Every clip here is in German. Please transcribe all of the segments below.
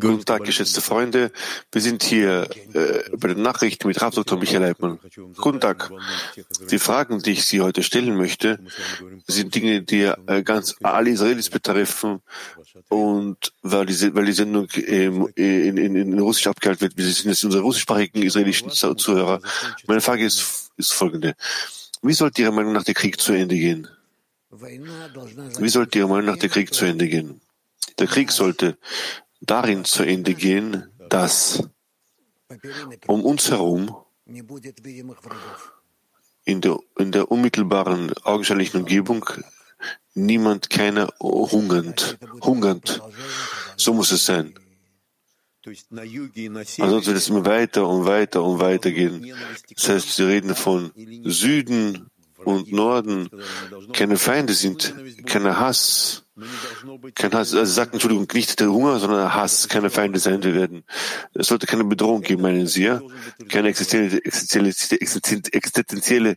Guten Tag, geschätzte Freunde. Wir sind hier äh, bei den Nachrichten mit Rav Dr. Michael Leitmann. Guten Tag. Die Fragen, die ich Sie heute stellen möchte, sind Dinge, die äh, ganz alle Israelis betreffen und weil die, weil die Sendung ähm, in, in, in Russisch abgehalten wird, wir sind jetzt unsere russischsprachigen israelischen Zuhörer. Meine Frage ist, ist folgende. Wie sollte Ihrer Meinung nach der Krieg zu Ende gehen? Wie sollte Ihrer Meinung nach der Krieg zu Ende gehen? Der Krieg sollte darin zu Ende gehen, dass um uns herum in der, in der unmittelbaren augenscheinlichen Umgebung niemand keiner hungernd, hungernd. So muss es sein. Ansonsten wird es immer weiter und weiter und weiter gehen. Das heißt, Sie reden von Süden und Norden keine Feinde sind, kein Hass, kein Hass, also sagt Entschuldigung, nicht der Hunger, sondern Hass, keine Feinde sein werden. Es sollte keine Bedrohung geben, meinen Sie, ja? Keine existenzielle, existenzielle,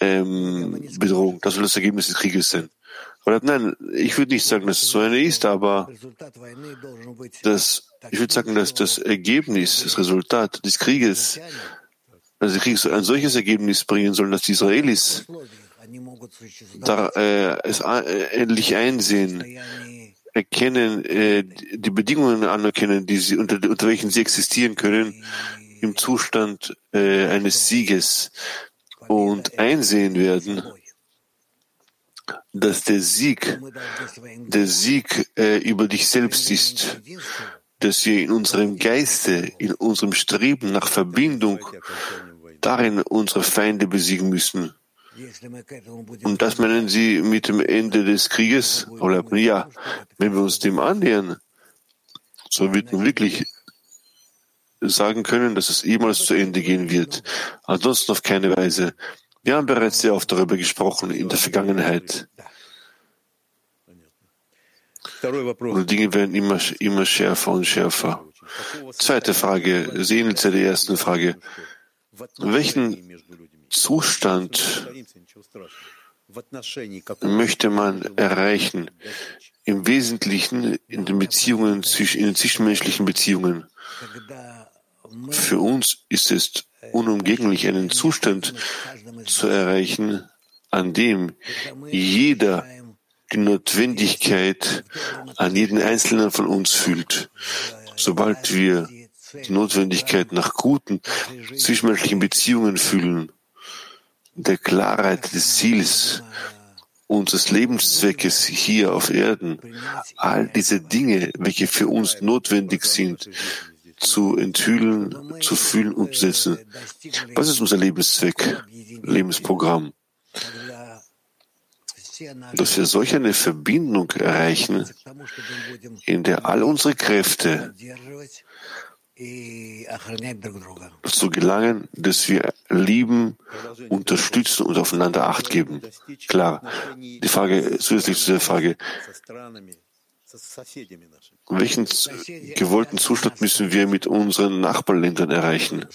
ähm, Bedrohung. Das soll das Ergebnis des Krieges sein. Oder nein, ich würde nicht sagen, dass es so eine ist, aber das, ich würde sagen, dass das Ergebnis, das Resultat des Krieges also Krieg ein solches Ergebnis bringen sollen, dass die Israelis da, äh, es äh, endlich einsehen, erkennen, äh, die Bedingungen anerkennen, die sie, unter, unter welchen sie existieren können, im Zustand äh, eines Sieges und einsehen werden, dass der Sieg, der Sieg äh, über dich selbst ist, dass wir in unserem Geiste, in unserem Streben nach Verbindung darin unsere Feinde besiegen müssen. Und das meinen Sie mit dem Ende des Krieges? Ja, wenn wir uns dem annähern, so wird man wirklich sagen können, dass es ehemals zu Ende gehen wird. Ansonsten auf keine Weise. Wir haben bereits sehr oft darüber gesprochen in der Vergangenheit. Und Dinge werden immer, immer schärfer und schärfer. Zweite Frage, sehen Sie der ersten Frage. Welchen Zustand möchte man erreichen? Im Wesentlichen in den Beziehungen, in den zwischenmenschlichen Beziehungen. Für uns ist es unumgänglich, einen Zustand zu erreichen, an dem jeder die Notwendigkeit an jeden Einzelnen von uns fühlt. Sobald wir die Notwendigkeit nach guten zwischenmenschlichen Beziehungen fühlen, der Klarheit des Ziels, unseres Lebenszweckes hier auf Erden, all diese Dinge, welche für uns notwendig sind, zu enthüllen, zu fühlen und zu setzen. Was ist unser Lebenszweck, Lebensprogramm? Dass wir solch eine Verbindung erreichen, in der all unsere Kräfte dazu gelangen, dass wir lieben, unterstützen und aufeinander Acht geben. Klar, die Frage, zusätzlich zu der Frage, welchen gewollten Zustand müssen wir mit unseren Nachbarländern erreichen?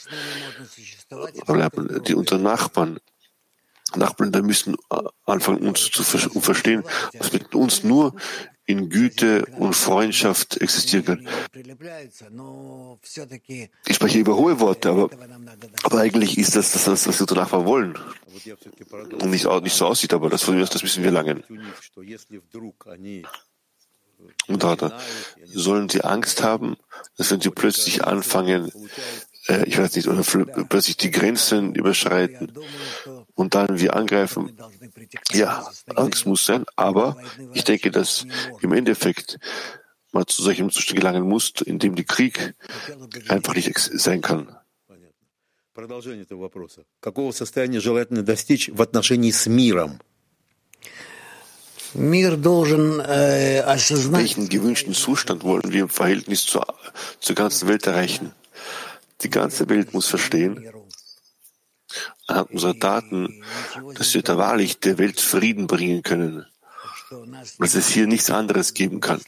Die unsere Nachbarn, Nachbarländer müssen anfangen, uns zu verstehen, was mit uns nur in Güte und Freundschaft existieren kann. Ich spreche über hohe Worte, aber, aber eigentlich ist das das, was wir unsere Nachbarn wollen. Und nicht, nicht so aussieht, aber das, das müssen wir langen. Und da sollen sie Angst haben, dass wenn sie plötzlich anfangen, äh, ich weiß nicht, oder plötzlich die Grenzen überschreiten und dann wir angreifen. Ja, Angst muss sein, aber ich denke, dass im Endeffekt man zu solchem Zustand gelangen muss, in dem der Krieg einfach nicht sein kann. Welchen gewünschten Zustand wollen wir im Verhältnis zur, zur ganzen Welt erreichen? Die ganze Welt muss verstehen, anhand unserer Taten, dass wir da wahrlich der Welt Frieden bringen können, dass es hier nichts anderes geben kann.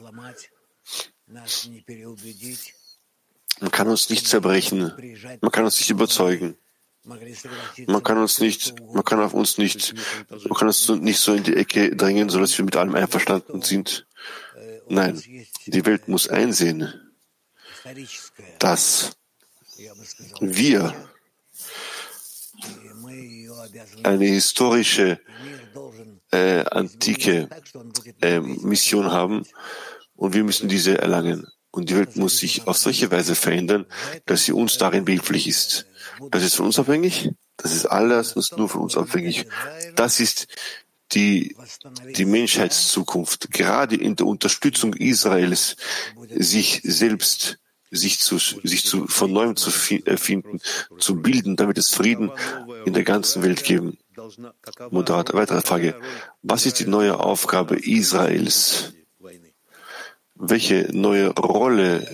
Man kann uns nicht zerbrechen, man kann uns nicht überzeugen. Man kann uns nicht, man kann auf uns nicht, man kann uns nicht so in die Ecke drängen, sodass wir mit allem einverstanden sind. Nein, die Welt muss einsehen, dass wir eine historische äh, antike äh, Mission haben und wir müssen diese erlangen. Und die Welt muss sich auf solche Weise verändern, dass sie uns darin behilflich ist. Das ist von uns abhängig. Das ist alles, das ist nur von uns abhängig. Das ist die, die Menschheitszukunft, gerade in der Unterstützung Israels, sich selbst sich zu, sich zu, von neuem zu erfinden, zu bilden, damit es Frieden in der ganzen Welt geben. Moderat, weitere Frage. Was ist die neue Aufgabe Israels? Welche neue Rolle,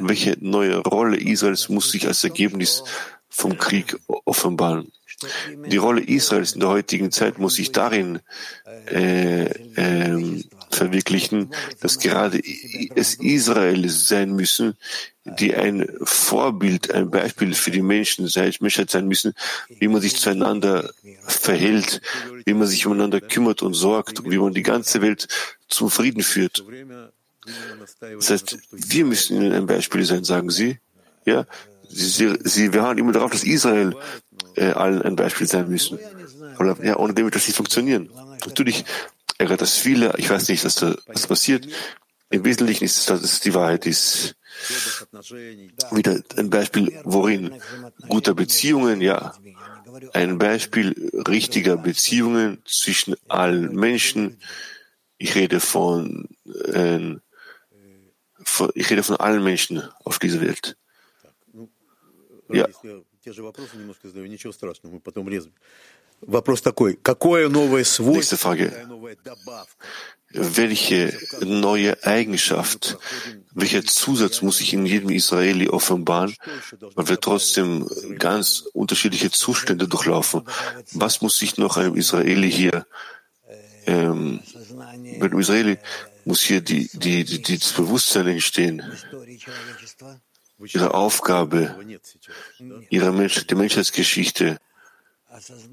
welche neue Rolle Israels muss sich als Ergebnis vom Krieg offenbaren? Die Rolle Israels in der heutigen Zeit muss sich darin äh, äh, verwirklichen, dass gerade es Israel sein müssen, die ein Vorbild, ein Beispiel für die Menschen, Menschheit sein müssen, wie man sich zueinander verhält, wie man sich umeinander kümmert und sorgt, wie man die ganze Welt zum Frieden führt. Das heißt, wir müssen ihnen ein Beispiel sein, sagen Sie. Ja, Sie, sie, sie beharren immer darauf, dass Israel äh, allen ein Beispiel sein müssen. Aber, ja, ohne dem wird das nicht funktionieren. Natürlich ärgert das viele. Ich weiß nicht, was da was passiert. Im Wesentlichen ist es, dass es die Wahrheit ist. Wieder ein Beispiel, worin guter Beziehungen, ja, ein Beispiel richtiger Beziehungen zwischen allen Menschen. Ich rede von, äh, von ich rede von allen Menschen auf dieser Welt. Ja. Nächste Frage. Welche neue Eigenschaft, welcher Zusatz muss sich in jedem Israeli offenbaren, weil wir trotzdem ganz unterschiedliche Zustände durchlaufen? Was muss sich noch einem Israeli hier, ähm, bei einem Israeli muss hier die, die, die, die, das Bewusstsein entstehen, ihre Aufgabe, ihre Mensch, die Menschheitsgeschichte.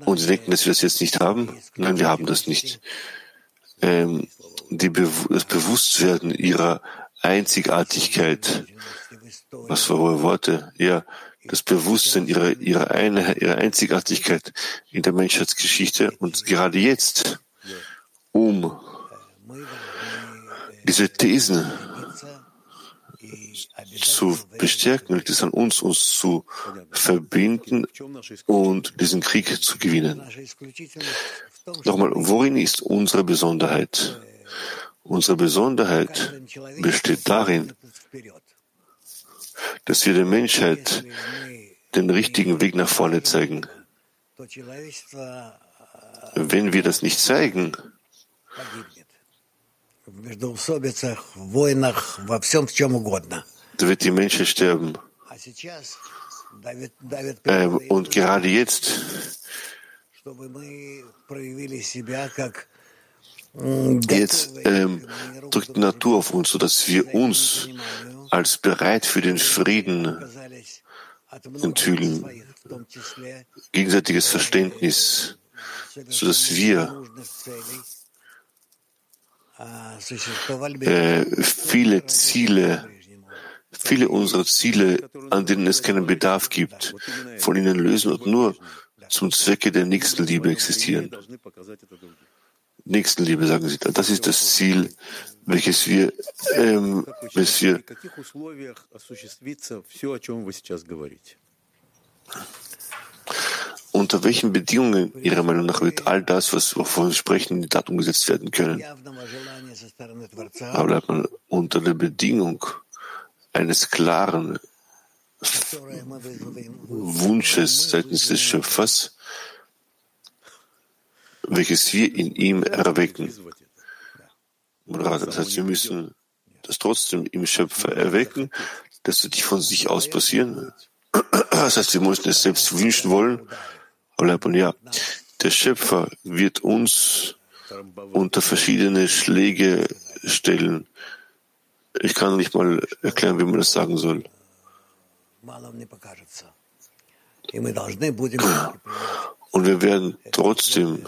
Und sie denken, dass wir das jetzt nicht haben? Nein, wir haben das nicht. Ähm, Be das Bewusstwerden ihrer Einzigartigkeit. Was für hohe Worte. Ja, das Bewusstsein ihrer, ihrer, eine, ihrer Einzigartigkeit in der Menschheitsgeschichte und gerade jetzt, um diese Thesen zu bestärken, liegt es an uns, uns zu verbinden und diesen Krieg zu gewinnen. Nochmal, worin ist unsere Besonderheit? Unsere Besonderheit besteht darin, dass wir der Menschheit den richtigen Weg nach vorne zeigen. Wenn wir das nicht zeigen, wird die Menschheit sterben. Ähm, und gerade jetzt Jetzt ähm, drückt die Natur auf uns, sodass wir uns als bereit für den Frieden enthüllen, gegenseitiges Verständnis, sodass wir äh, viele Ziele, viele unserer Ziele, an denen es keinen Bedarf gibt, von ihnen lösen und nur zum Zwecke der Nächstenliebe existieren. Nächstenliebe, sagen Sie. Das ist das Ziel, welches wir, ähm, welches wir unter welchen Bedingungen Ihrer Meinung nach wird all das, was wovon wir sprechen, in die Tat umgesetzt werden können? Aber bleibt man unter der Bedingung eines klaren Wunsches seitens des Schöpfers, welches wir in ihm erwecken. Das heißt, wir müssen das trotzdem im Schöpfer erwecken, dass wird nicht von sich aus passieren. Das heißt, wir müssen es selbst wünschen wollen. Aber ja, der Schöpfer wird uns unter verschiedene Schläge stellen. Ich kann nicht mal erklären, wie man das sagen soll. Und wir werden trotzdem,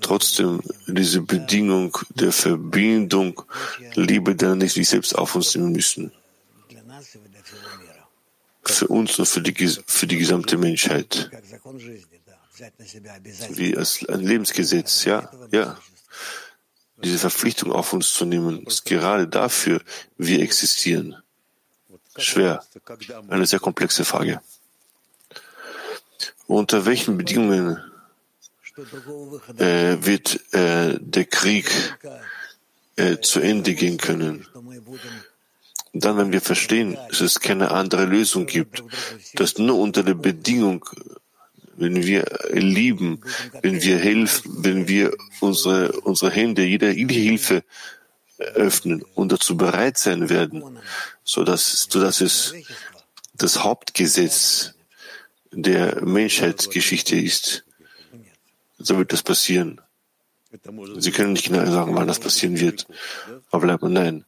trotzdem diese Bedingung der Verbindung, Liebe der nicht sich selbst auf uns nehmen müssen. Für uns und für die, für die gesamte Menschheit. Wie als ein Lebensgesetz, ja, ja. Diese Verpflichtung auf uns zu nehmen, ist gerade dafür wir existieren. Schwer. Eine sehr komplexe Frage. Unter welchen Bedingungen äh, wird äh, der Krieg äh, zu Ende gehen können? Dann, wenn wir verstehen, dass es keine andere Lösung gibt, dass nur unter der Bedingung, wenn wir lieben, wenn wir helfen, wenn wir unsere, unsere Hände, jede, Hilfe öffnen und dazu bereit sein werden, so dass, so dass es das Hauptgesetz der Menschheitsgeschichte ist, so wird das passieren. Sie können nicht genau sagen, wann das passieren wird. Aber bleibt man nein.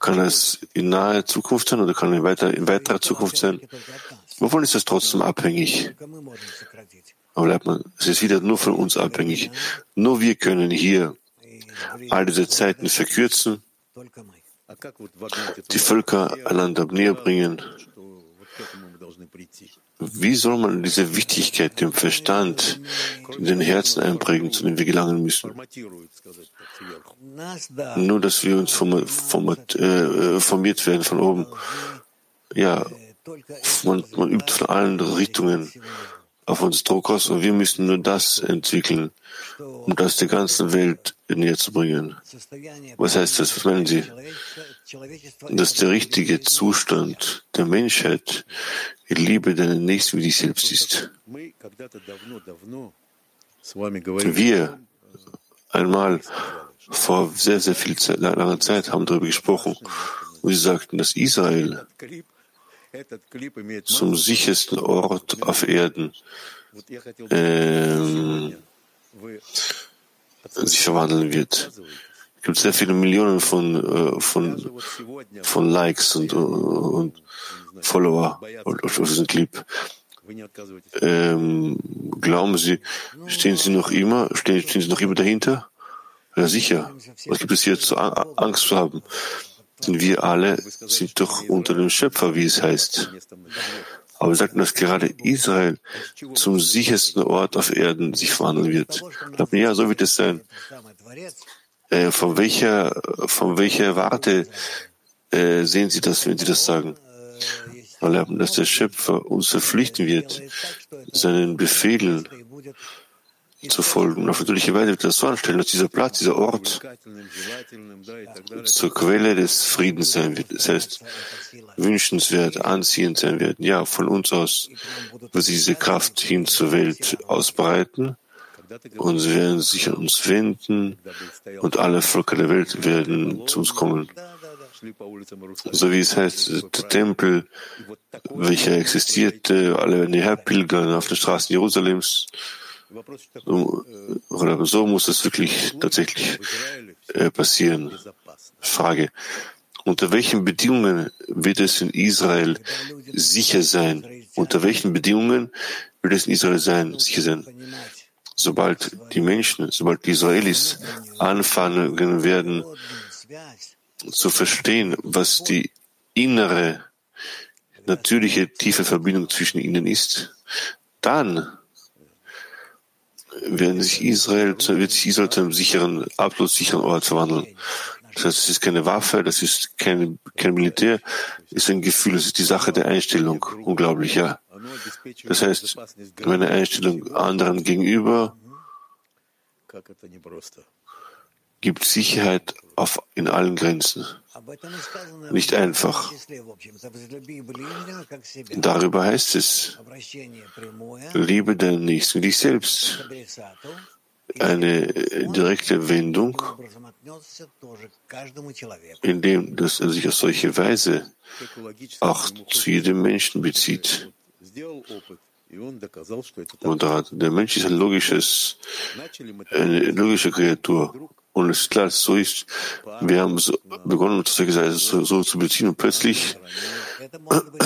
Kann es in naher Zukunft sein oder kann es in, weiter, in weiterer Zukunft sein? Wovon ist das trotzdem abhängig? Aber bleibt man, es ist wieder nur von uns abhängig. Nur wir können hier all diese Zeiten verkürzen, die Völker einander näher bringen. Wie soll man diese Wichtigkeit dem Verstand in den Herzen einprägen, zu dem wir gelangen müssen? Nur, dass wir uns format, äh, formiert werden von oben. Ja, man, man übt von allen Richtungen auf uns Druck aus und wir müssen nur das entwickeln, um das der ganzen Welt näher zu bringen. Was heißt das? Was meinen Sie? Dass der richtige Zustand der Menschheit die Liebe deinen Nächsten wie dich selbst ist. Wir einmal vor sehr, sehr viel Zeit, langer Zeit haben darüber gesprochen und sie sagten, dass Israel zum sichersten Ort auf Erden ähm, sich verwandeln wird. Es gibt sehr viele Millionen von, äh, von, von Likes und, und Follower auf diesem Clip. Ähm, glauben Sie, stehen Sie noch immer, stehen, stehen Sie noch immer dahinter? Ja, sicher. Was gibt es hier zu Angst zu haben? Wir alle sind doch unter dem Schöpfer, wie es heißt. Aber wir sagten, dass gerade Israel zum sichersten Ort auf Erden sich verwandeln wird. Glauben, ja, so wird es sein. Äh, von welcher, von welcher Warte äh, sehen Sie das, wenn Sie das sagen? Weil dass der Schöpfer uns verpflichten wird, seinen Befehlen zu folgen. Und auf natürliche Weise wird das so anstellen, dass dieser Platz, dieser Ort zur Quelle des Friedens sein wird. Das heißt, wünschenswert, anziehend sein wird. Ja, von uns aus wird sich diese Kraft hin zur Welt ausbreiten und sie werden sich an uns wenden und alle Völker der Welt werden zu uns kommen. So wie es heißt, der Tempel, welcher existierte, alle werden hierher pilgern auf den Straßen Jerusalems. So, muss es wirklich tatsächlich äh, passieren. Frage. Unter welchen Bedingungen wird es in Israel sicher sein? Unter welchen Bedingungen wird es in Israel sein, sicher sein? Sobald die Menschen, sobald die Israelis anfangen werden zu verstehen, was die innere, natürliche, tiefe Verbindung zwischen ihnen ist, dann werden sich Israel, wird sich Israel zu einem sicheren, absolut sicheren Ort verwandeln. Das heißt, es ist keine Waffe, das ist kein, kein Militär, es ist ein Gefühl, es ist die Sache der Einstellung. Unglaublich, ja. Das heißt, meine Einstellung anderen gegenüber gibt Sicherheit auf, in allen Grenzen. Nicht einfach. Darüber heißt es, liebe deinen Nächsten dich selbst. Eine direkte Wendung, indem das er sich auf solche Weise auch zu jedem Menschen bezieht. Moderat. Der Mensch ist ein logisches, eine logische Kreatur. Und es ist klar, so ist, wir haben so begonnen, uns so, so zu beziehen und plötzlich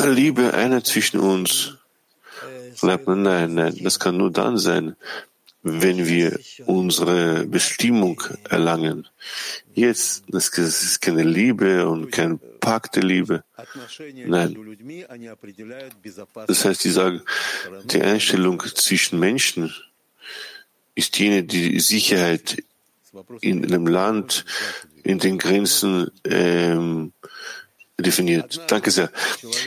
Liebe, einer zwischen uns, Nein, nein, das kann nur dann sein, wenn wir unsere Bestimmung erlangen. Jetzt, das ist keine Liebe und kein Pakt der Liebe. Nein. Das heißt, die sagen, die Einstellung zwischen Menschen ist jene, die Sicherheit in einem Land, in den Grenzen ähm, definiert. Danke sehr.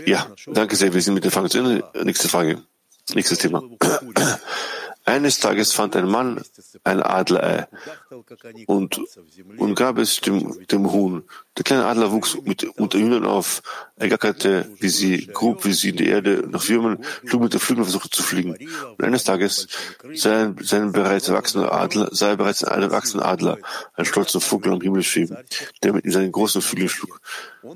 Ja, danke sehr. Wir sind mit der Frage zu Ende. Nächste Frage. Nächstes Thema. Eines Tages fand ein Mann ein Adlerei und, und gab es dem, dem Huhn. Der kleine Adler wuchs mit, unter Hühnern auf. Er gackerte, wie sie, grub, wie sie in die Erde nach Würmern, schlug mit den Flügeln versuchte zu fliegen. Und eines Tages sah er seinen bereits erwachsenen Adler, er bereits einen erwachsenen Adler, einen stolzen Vogel am Himmel schweben, der mit seinen großen Flügeln schlug.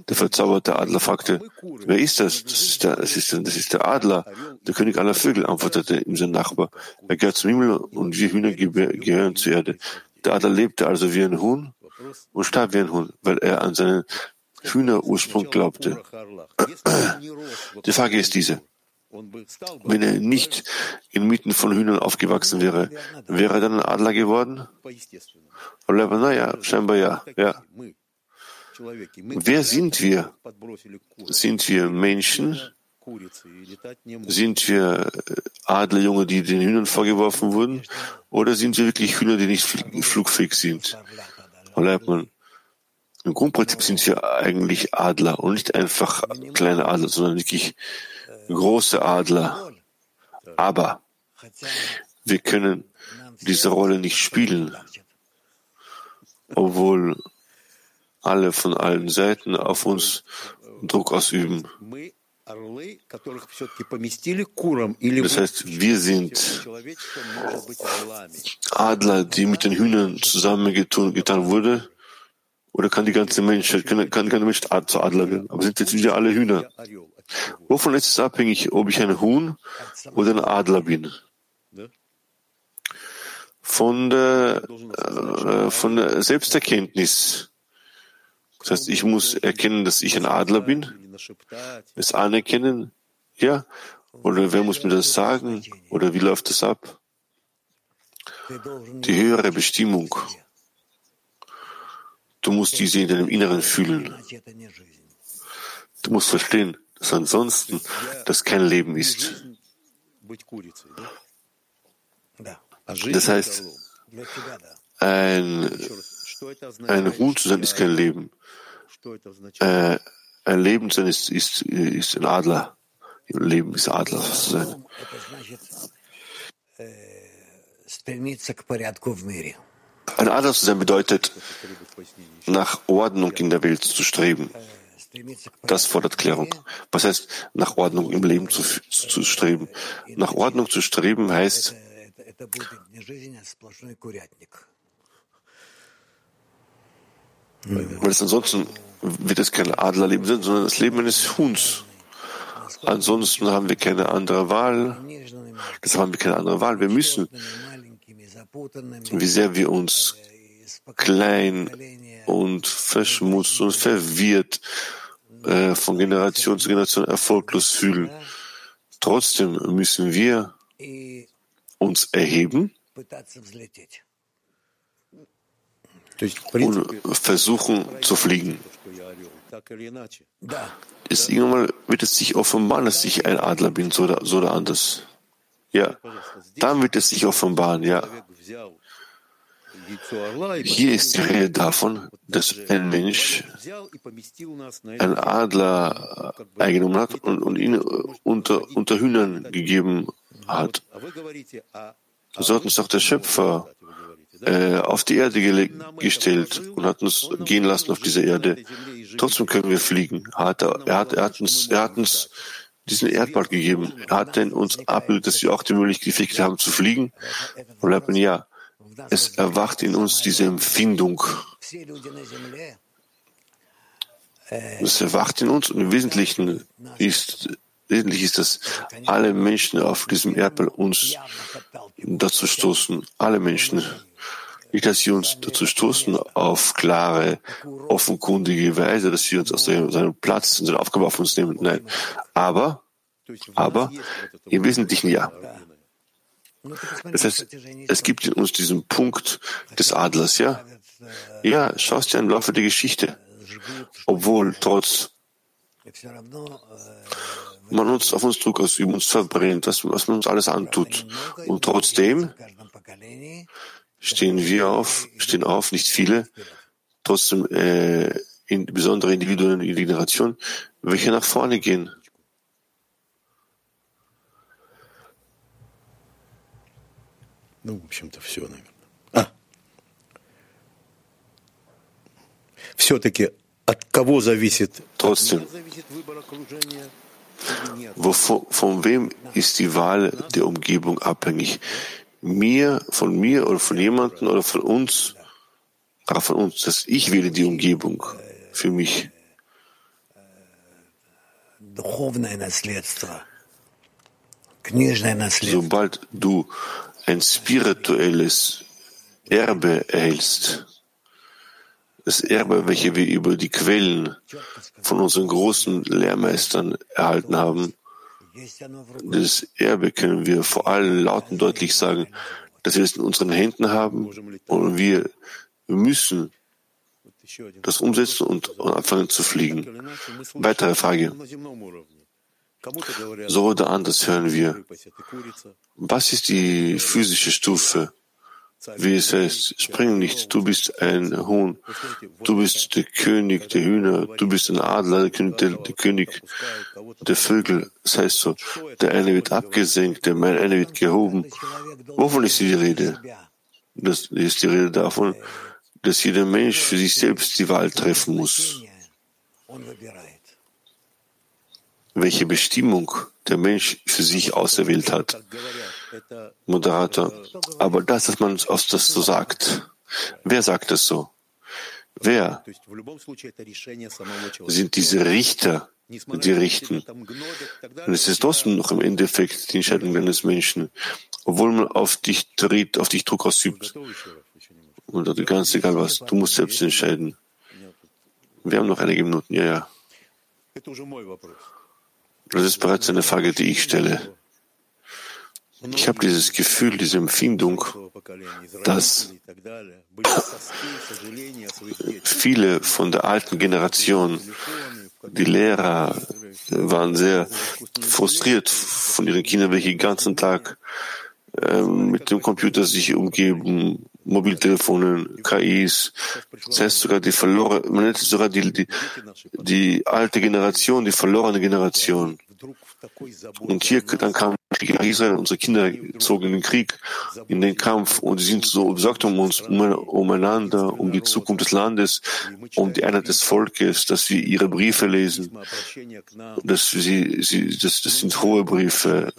Der verzauberte Adler fragte, wer ist das? Das ist der, das ist der, das ist der Adler, der König aller Vögel, antwortete ihm sein Nachbar. Er gehört zum Himmel und wir Hühner gehören zur Erde. Der Adler lebte also wie ein Huhn und starb wie ein Huhn, weil er an seinen Hühnerursprung glaubte. Die Frage ist diese. Wenn er nicht inmitten von Hühnern aufgewachsen wäre, wäre er dann ein Adler geworden? Oder, naja, scheinbar ja, ja. Wer sind wir? Sind wir Menschen? Sind wir äh, Adlerjunge, die den Hühnern vorgeworfen wurden? Oder sind wir wirklich Hühner, die nicht flugfähig sind? Im Grundprinzip sind wir eigentlich Adler und nicht einfach kleine Adler, sondern wirklich große Adler. Aber wir können diese Rolle nicht spielen, obwohl alle von allen Seiten auf uns Druck ausüben. Das heißt, wir sind Adler, die mit den Hühnern zusammengetan wurde. Oder kann die ganze Menschheit, kann, kann, kann der Mensch zu Adler werden? Aber sind jetzt wieder alle Hühner? Wovon ist es abhängig, ob ich ein Huhn oder ein Adler bin? Von der, äh, von der Selbsterkenntnis. Das heißt, ich muss erkennen, dass ich ein Adler bin, es anerkennen, ja, oder wer muss mir das sagen, oder wie läuft das ab? Die höhere Bestimmung. Du musst diese in deinem Inneren fühlen. Du musst verstehen, dass ansonsten das kein Leben ist. Das heißt, ein, ein Huhn zu sein ist kein Leben. Äh, ein Leben zu sein ist, ist, ist ein Adler. Ein Leben ist Adler zu sein. Ein Adler zu sein bedeutet, nach Ordnung in der Welt zu streben. Das fordert Klärung. Was heißt, nach Ordnung im Leben zu, zu streben? Nach Ordnung zu streben heißt, weil es ansonsten wird es kein Adlerleben sein, sondern das Leben eines Huhns. Ansonsten haben wir keine andere Wahl. Deshalb haben wir keine andere Wahl. Wir müssen, wie sehr wir uns klein und verschmutzt und verwirrt äh, von Generation zu Generation erfolglos fühlen. Trotzdem müssen wir uns erheben und versuchen zu fliegen. Ist irgendwann wird es sich offenbaren, dass ich ein Adler bin, so oder, so oder anders. Ja, dann wird es sich offenbaren, ja. Hier ist die Rede davon, dass ein Mensch einen Adler eingenommen hat und, und ihn unter, unter Hühnern gegeben hat. So hat uns doch der Schöpfer äh, auf die Erde gestellt und hat uns gehen lassen auf dieser Erde. Trotzdem können wir fliegen. Er hat, er hat, er hat, uns, er hat uns diesen Erdball gegeben. Er hat denn uns abgebildet, dass wir auch die Möglichkeit haben zu fliegen. Und bleibt ja, es erwacht in uns diese Empfindung. Es erwacht in uns und im Wesentlichen ist, wesentlich ist, dass alle Menschen auf diesem Erdball uns dazu stoßen, alle Menschen, nicht, dass sie uns dazu stoßen auf klare, offenkundige Weise, dass sie uns aus seinem Platz, unsere Aufgabe auf uns nehmen. Nein. Aber Aber im Wesentlichen ja. Das heißt, es gibt in uns diesen Punkt des Adlers, ja? Ja, schaust dir im Laufe der Geschichte. Obwohl, trotz man uns auf uns Druck ausübt, uns verbrennt, was, was man uns alles antut. Und trotzdem stehen wir auf, stehen auf, nicht viele, trotzdem äh, in, besondere Individuen in die Generation, welche nach vorne gehen. Ну, в общем-то, все, наверное. А. Все-таки от кого зависит? Trotzdem. Wovon, von wem ist die Wahl der Umgebung abhängig? Mir, von mir oder von jemandem oder von uns? Aber von uns, dass ich wähle die Umgebung für mich. Sobald du ein spirituelles Erbe erhältst, das Erbe, welche wir über die Quellen von unseren großen Lehrmeistern erhalten haben, das Erbe können wir vor allem laut und deutlich sagen, dass wir es in unseren Händen haben und wir müssen das umsetzen und anfangen zu fliegen. Weitere Frage. So oder anders hören wir. Was ist die physische Stufe? Wie es heißt, spring nicht, du bist ein Huhn, du bist der König der Hühner, du bist ein Adler, der König der, der, König der Vögel. Das heißt so, der eine wird abgesenkt, der eine wird gehoben. Wovon ist die Rede? Das ist die Rede davon, dass jeder Mensch für sich selbst die Wahl treffen muss. Welche Bestimmung der Mensch für sich auserwählt hat. Moderator, aber das, dass man das so sagt, wer sagt das so? Wer sind diese Richter, die richten? Und es ist trotzdem noch im Endeffekt die Entscheidung eines Menschen, obwohl man auf dich tritt, auf dich Druck ausübt. Und ganz egal was, du musst selbst entscheiden. Wir haben noch einige Minuten, ja, ja. Das ist bereits eine Frage, die ich stelle. Ich habe dieses Gefühl, diese Empfindung, dass viele von der alten Generation, die Lehrer, waren sehr frustriert von ihren Kindern, welche den ganzen Tag äh, mit dem Computer sich umgeben, Mobiltelefonen, KIs. Das heißt sogar die verlorene, man nennt es sogar die, die, die alte Generation, die verlorene Generation. Und hier dann kam nach Israel, unsere Kinder zogen in den Krieg, in den Kampf und sie sind so besorgt um uns, umeinander, um die Zukunft des Landes, um die Einheit des Volkes, dass wir ihre Briefe lesen, dass sie, sie das, das sind hohe Briefe,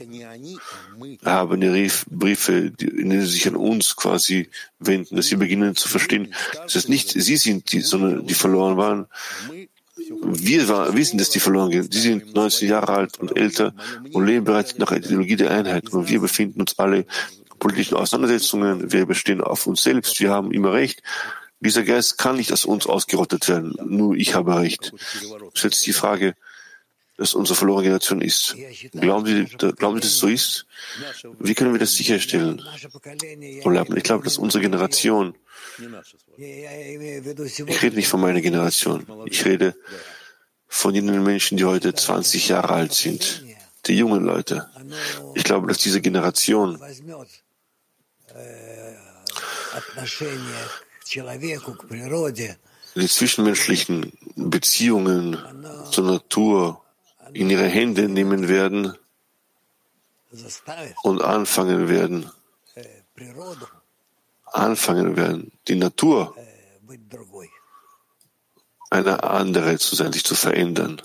haben ihre Briefe, in denen sie sich an uns quasi wenden, dass sie beginnen zu verstehen, dass es nicht sie sind, die, sondern die verloren waren, wir wissen, dass die verloren gehen. Die sind 19 Jahre alt und älter und leben bereits nach der Ideologie der Einheit. Und wir befinden uns alle in politischen Auseinandersetzungen. Wir bestehen auf uns selbst. Wir haben immer recht. Dieser Geist kann nicht aus uns ausgerottet werden. Nur ich habe recht. Stellt sich die Frage, dass unsere verlorene Generation ist. Glauben Sie, glauben Sie, dass es so ist? Wie können wir das sicherstellen? Ich glaube, dass unsere Generation ich rede nicht von meiner Generation. Ich rede von jenen Menschen, die heute 20 Jahre alt sind, die jungen Leute. Ich glaube, dass diese Generation die zwischenmenschlichen Beziehungen zur Natur in ihre Hände nehmen werden und anfangen werden, anfangen werden, die Natur eine andere zu sein, sich zu verändern.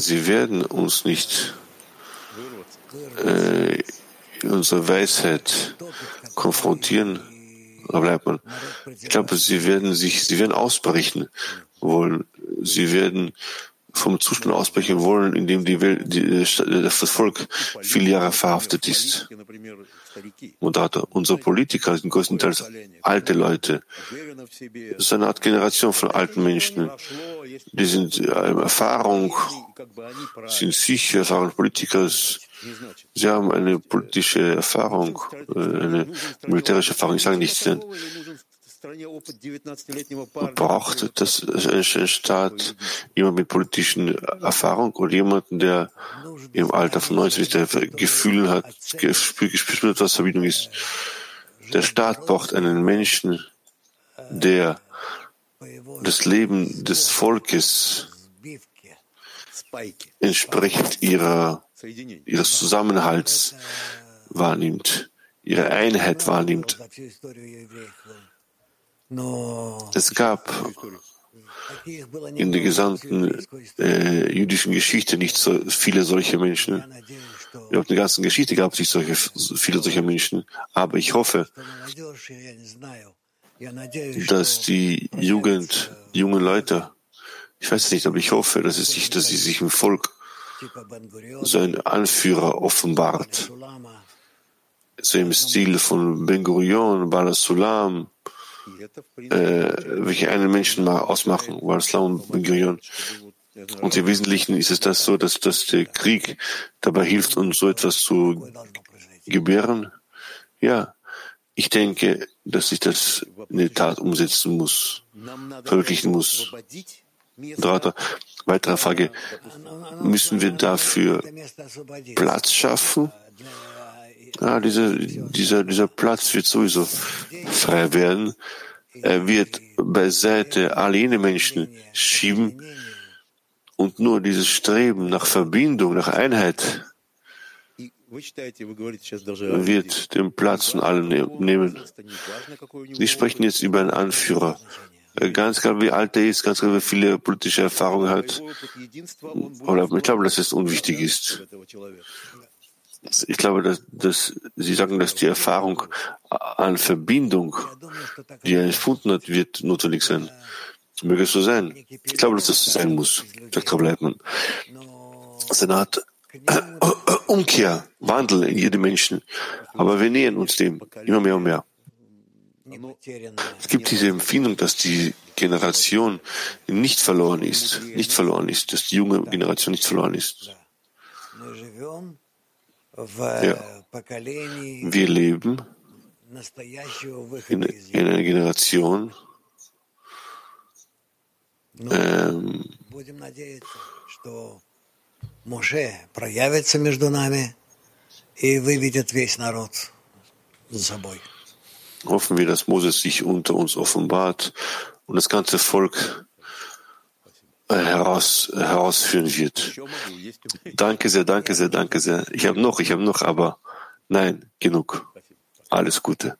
Sie werden uns nicht äh, in unserer Weisheit konfrontieren, bleibt man. Ich glaube, sie werden sich, sie werden ausbrechen wollen. Sie werden vom Zustand ausbrechen wollen, in dem die Welt, die, das Volk viele Jahre verhaftet ist. Moderator, unsere Politiker sind größtenteils alte Leute. Das ist eine Art Generation von alten Menschen. Die sind äh, Erfahrung, sind sicher Erfahrung Politiker. Sie haben eine politische Erfahrung, äh, eine militärische Erfahrung. Ich sage nichts, denn braucht das ein Staat jemand mit politischen Erfahrung oder jemanden, der im Alter von 90 der Gefühl hat, gespürt, was Verbindung ist. Der Staat braucht einen Menschen, der das Leben des Volkes entsprechend ihrer, ihres Zusammenhalts wahrnimmt, ihre Einheit wahrnimmt. Es gab in der gesamten äh, jüdischen Geschichte nicht so viele solche Menschen. In der ganzen Geschichte gab es nicht solche, viele solcher Menschen. Aber ich hoffe, dass die Jugend, junge Leute, ich weiß nicht, aber ich hoffe, dass, es sich, dass sie sich im Volk so ein Anführer offenbart, so im Stil von Ben Gurion, Bala Sulam, äh, welche einen Menschen mal ausmachen, war Islam und Ben Und im Wesentlichen ist es das so, dass, dass der Krieg dabei hilft, uns so etwas zu gebären. Ja, ich denke, dass ich das in der Tat umsetzen muss, verwirklichen muss. Weitere Frage. Müssen wir dafür Platz schaffen? Ja, dieser, dieser, dieser Platz wird sowieso frei werden. Er wird beiseite all jene Menschen schieben und nur dieses Streben nach Verbindung, nach Einheit wird den Platz von allen ne-, nehmen. Sie sprechen jetzt über einen Anführer. Ganz klar, wie alt er ist, ganz klar, wie viele politische Erfahrungen hat. Oder ich glaube, dass es unwichtig ist. Ich glaube, dass, dass Sie sagen, dass die Erfahrung an Verbindung, die er erfunden hat, wird notwendig sein. Möge es so sein. Ich glaube, dass das sein muss, sagt Rabbi Leitmann. Senat Umkehr, Wandel in jedem Menschen. Aber wir nähern uns dem immer mehr und mehr. Es gibt diese Empfindung, dass die Generation nicht verloren ist, nicht verloren ist, dass die junge Generation nicht verloren ist. Ja. Wir leben in, in einer Generation, ähm, проявится между нами и выведет весь народ за собой. Hoffen wir, dass Moses sich unter uns offenbart und das ganze Volk äh, heraus, herausführen wird. Danke sehr, danke sehr, danke sehr. Ich habe noch, ich habe noch, aber nein, genug. Alles Gute.